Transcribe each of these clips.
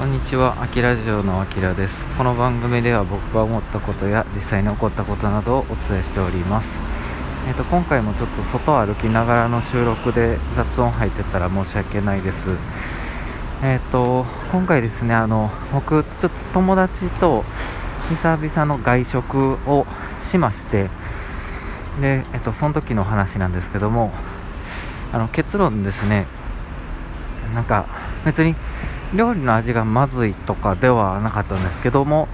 こんにちは、あきラジオのあきらです。この番組では僕が思ったことや実際に起こったことなどをお伝えしております。えーと、今回もちょっと外歩きながらの収録で雑音入ってたら申し訳ないです。えっ、ー、と、今回ですね、あの、僕、ちょっと友達と久々の外食をしまして、で、えっ、ー、と、その時の話なんですけども、あの、結論ですね、なんか、別に、料理の味がまずいとかではなかったんですけども、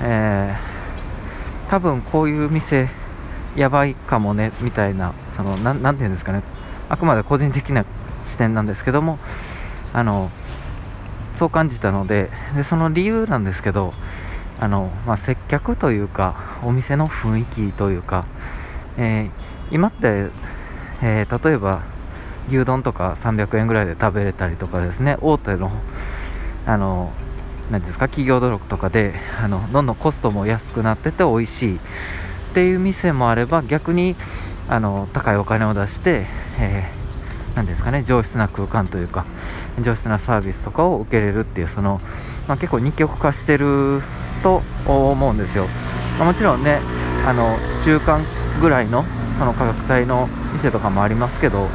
えー、多分こういう店やばいかもねみたいなそのなていうんですかね。あくまで個人的な視点なんですけどもあのそう感じたのででその理由なんですけどあの、まあ、接客というかお店の雰囲気というか、えー、今って、えー、例えば牛丼とか300円ぐらいで食べれたりとかですね。大手のあの何ですか？企業努力とかであのどんどんコストも安くなってて美味しい。っていう店もあれば逆にあの高いお金を出して、えー、ですかね？上質な空間というか上質なサービスとかを受けれるっていうその、まあ、結構二極化してると思うんですよ、ま、もちろんねあの中間ぐらいのその価格帯の店とかもありますけど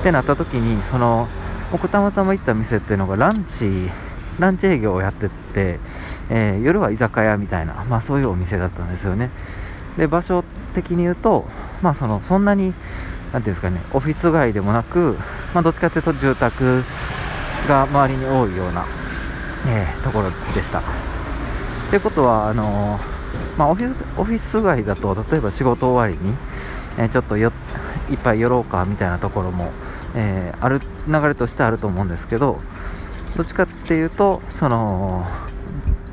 ってなった時にその僕たまたま行った店っていうのがランチランチ営業をやってて、えー、夜は居酒屋みたいな、まあ、そういうお店だったんですよね。で場所的に言うと、まあ、そのそんなに何ていうんですかねオフィス街でもなく、まあ、どっちかというと住宅が周りに多いような、えー、ところでした。ってことはあのー、まあ、オフィスオフィス街だと例えば仕事終わりに、えー、ちょっとよいっぱい寄ろうかみたいなところも、えー、ある流れとしてあると思うんですけどどっちかっていうとその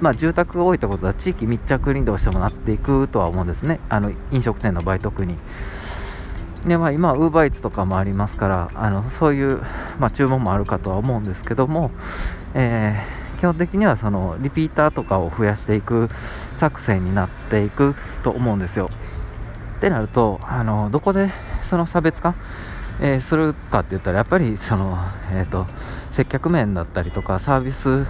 まあ、住宅が多いってことは地域密着にどうしてもなっていくとは思うんですね。あの飲食店の場合特に。でまあ今ウーバーイーツとかもありますからあのそういう、まあ、注文もあるかとは思うんですけども、えー、基本的にはそのリピーターとかを増やしていく作戦になっていくと思うんですよ。ってなるとあのどこでその差別化えー、するかって言ったらやっぱりその、えーと、接客面だったりとかサービス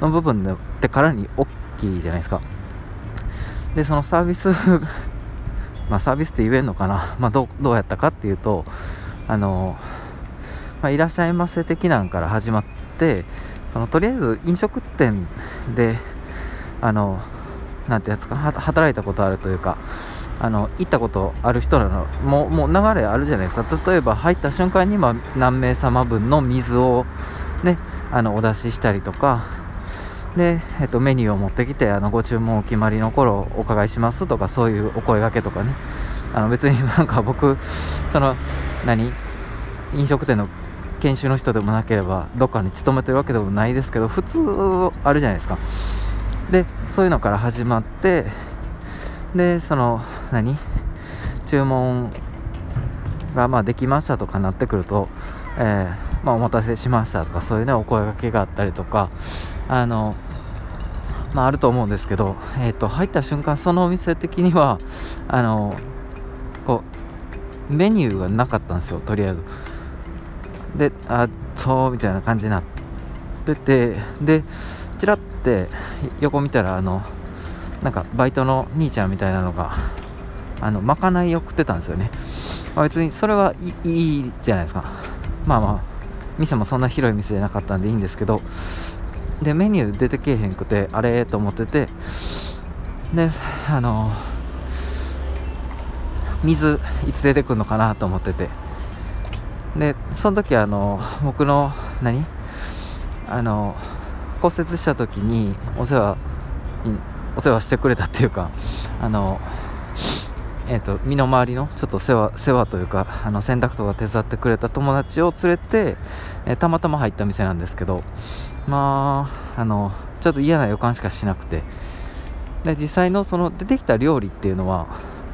の部分でからに大きいじゃないですか。でそのサービス まあサービスって言えんのかな、まあ、どうやったかっていうとあの、まあ、いらっしゃいませ的なんから始まってそのとりあえず飲食店であのなんてやつか働いたことあるというかあの行ったことある人らのもうもう流れあるじゃないですか。例えば入った瞬間に、ま何名様分の水を、ね、あのお出ししたりとか。で、えっと、メニューを持ってきてあのご注文お決まりの頃お伺いしますとかそういうお声がけとかね。あの別になんか僕その何？飲食店の研修の人でもなければどっかに勤めてるわけでもないですけど普通あるじゃないですか。でそういうのから始まってでその何？注文がまあできましたとかなってくると、えー、まあ、お待たせしましたとかそういうねお声がけがあったりとかあのまあ、あると思うんですけど、えーと、入った瞬間そのお店的にはあのこうメニューがなかったんですよとりあえず。であそうみたいな感じになっててでちらって横見たらあのなんかバイトの兄ちゃんみたいなのがあのまかないを食ってたんですよね、まあ、別にそれはいいじゃないですか。まあまあ店もそんな広い店じゃなかったんでいいんですけど。でメニュー出てけえへんくてあれと思ってて。であの水いつ出てくるのかなと思ってて。でその時あの僕の何？あの骨折した時にお世話お世話してくれたっていうかあのえーと、身の回りのちょっと世話世話というかあの洗濯とか手伝ってくれた友達を連れて、えー、たまたま入った店なんですけどまああのちょっと嫌な予感しかしなくてで実際のその出てきた料理っていうのは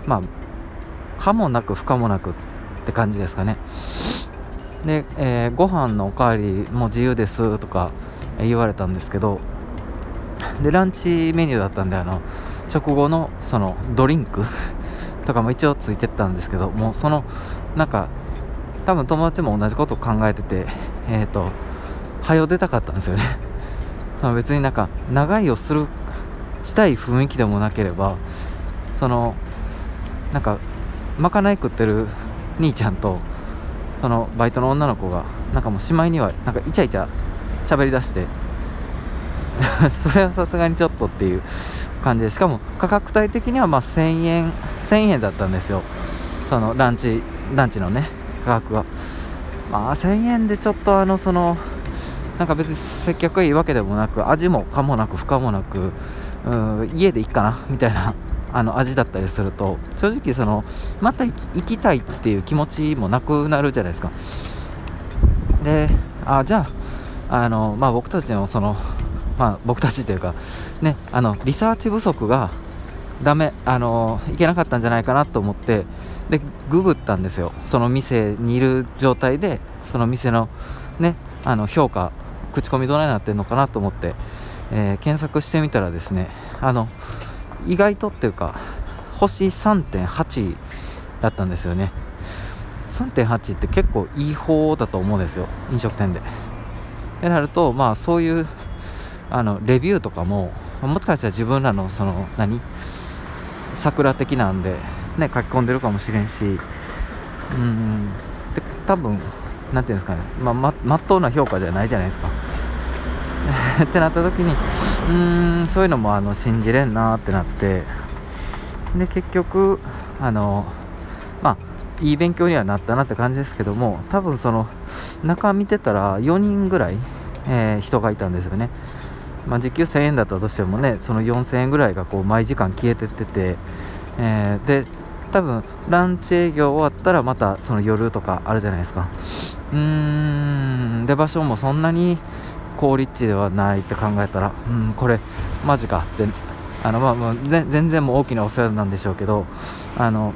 まあ可もなく不可もなくって感じですかね。で、えー、ご飯のおかわりも自由ですとか言われたんですけどでランチメニューだったんであの食後のそのドリンクとかも一応ついてったんですけどもうそのなんか多分友達も同じことを考えててえっ、ー、と早出たかったんですよね。その別になんか長居をするしたい雰囲気でもなければそのなんかまかない食ってる兄ちゃんとそのバイトの女の子がなんかもうしまいにはなんかイチャイチャ喋りだして それはさすがにちょっとっていう感じでしかも価格帯的にはま1000円1000円だったんですよ。そのランチランチのね価格がまあ1000円でちょっとあのそのなんか別に接客がいいわけでもなく味もかもなく不可もなくうん家でいいかなみたいなあの味だったりすると正直そのまた行きたいっていう気持ちもなくなるじゃないですか。であじゃああの、まあ、僕たちのその、まあ、僕たちというかねあのリサーチ不足がダメあのいけなかったんじゃないかなと思ってでググったんですよ。その店にいる状態でその店のねあの評価口コミどないなってんのかなと思って、えー、検索してみたらですねあの意外とっていうか星3.8だったんですよね。3.8って結構いい方だと思うんですよ飲食店で。ってなるとまあそういうあのレビューとかももしかしたら自分らのその何？桜的なんでね書き込んでるかもしれんしうん。で多分何ていうんですかね。まあままっとうな評価じゃないじゃないですか。ってなった時にうんそういうのもあの信じれんなってなってで結局あのまあいい勉強にはなったなって感じですけども多分その中見てたら4人ぐらい、えー、人がいたんですよね、まあ、時給1000円だったとしてもねその4000円ぐらいがこう毎時間消えてってて、えー、で多分ランチ営業終わったらまたその夜とかあるじゃないですか。うーんで場所もそんなに高立地ではないって考えたらうんこれマジかってあのまあもう全然もう大きなお世話なんでしょうけどあの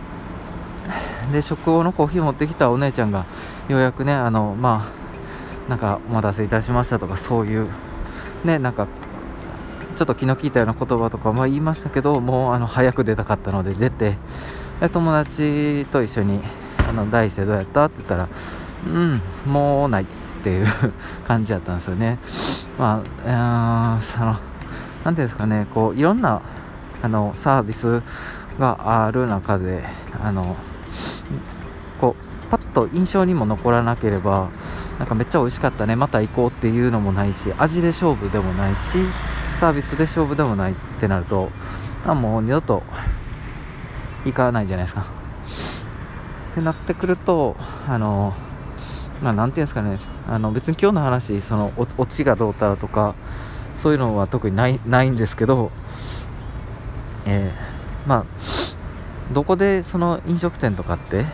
で食後のコーヒー持ってきたお姉ちゃんがようやくねあのまあなんかお待たせいたしましたとかそういうねなんかちょっと気の利いたような言葉とかまあ言いましたけどもうあの早く出たかったので出てで友達と一緒にあの第一声どうやったって言ったらうんもうないっていう 感じだったんですよね。まあその何ていうんですかねこういろんなあのサービスがある中であのこうパッと印象にも残らなければなんかめっちゃ美味しかったね。また行こうっていうのもないし味で勝負でもないしサービスで勝負でもないってなるとあもう二度と行かないじゃないですか。ってなってくるとあのまあ何て言うんですかね。あの別に今日の話そのオチがどうたらとかそういうのは特にないないんですけどえー、まあどこでその飲食店とかって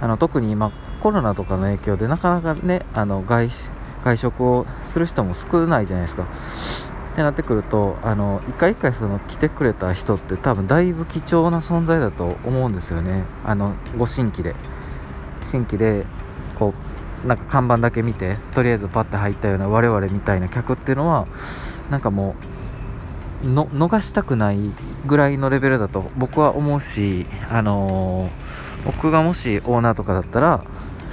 あの特に今コロナとかの影響でなかなかねあの外外食をする人も少ないじゃないですか。ってなってくるとあの一回一回その来てくれた人って多分だいぶ貴重な存在だと思うんですよね。あのご新規で。新規でこうなんか看板だけ見てとりあえずパッて入ったような我々みたいな客っていうのはなんかもう逃したくないぐらいのレベルだと僕は思うしあのー、僕がもしオーナーとかだったら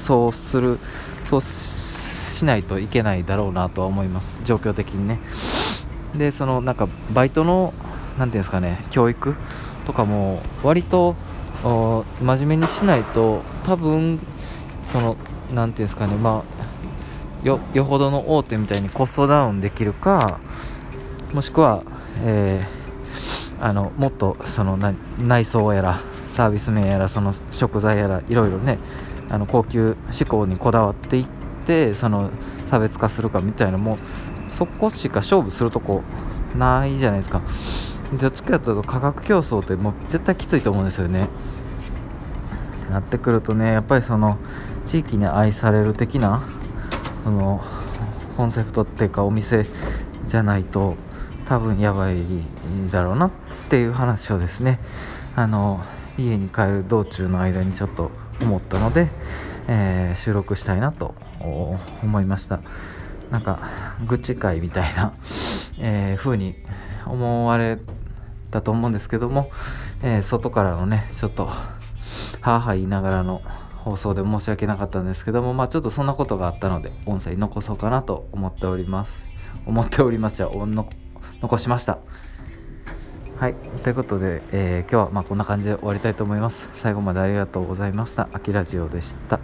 そうするそうしないといけないだろうなとは思います。状況的にね。でそのなんかバイトの何ていうんですかね教育とかも割と真面目にしないと多分その何ていうんですかねまあよよほどの大手みたいにコストダウンできるかもしくは、えー、あのもっとその内装やらサービス面やらその食材やらいろいろねあの高級志向にこだわっていってその差別化するかみたいなのもそこしか勝負するとこないじゃないですか。どっちかというと価格競争ってもう絶対きついと思うんですよね。なってくるとねやっぱりその地域に愛される的なそのコンセプトっていうかお店じゃないと多分やばいだろうなっていう話をですねあの家に帰る道中の間にちょっと思ったので、えー、収録したいなと思いました。なんか愚痴会みたいな、えー、風に思われたと思うんですけども、えー、外からのねちょっとはあはあ言いながらの放送で申し訳なかったんですけどもまあちょっとそんなことがあったので音声残そうかなと思っております。思っております。じゃあの残しました。はい。ということで、えー、今日はまこんな感じで終わりたいと思います。最後までありがとうございました。あきラジオでした。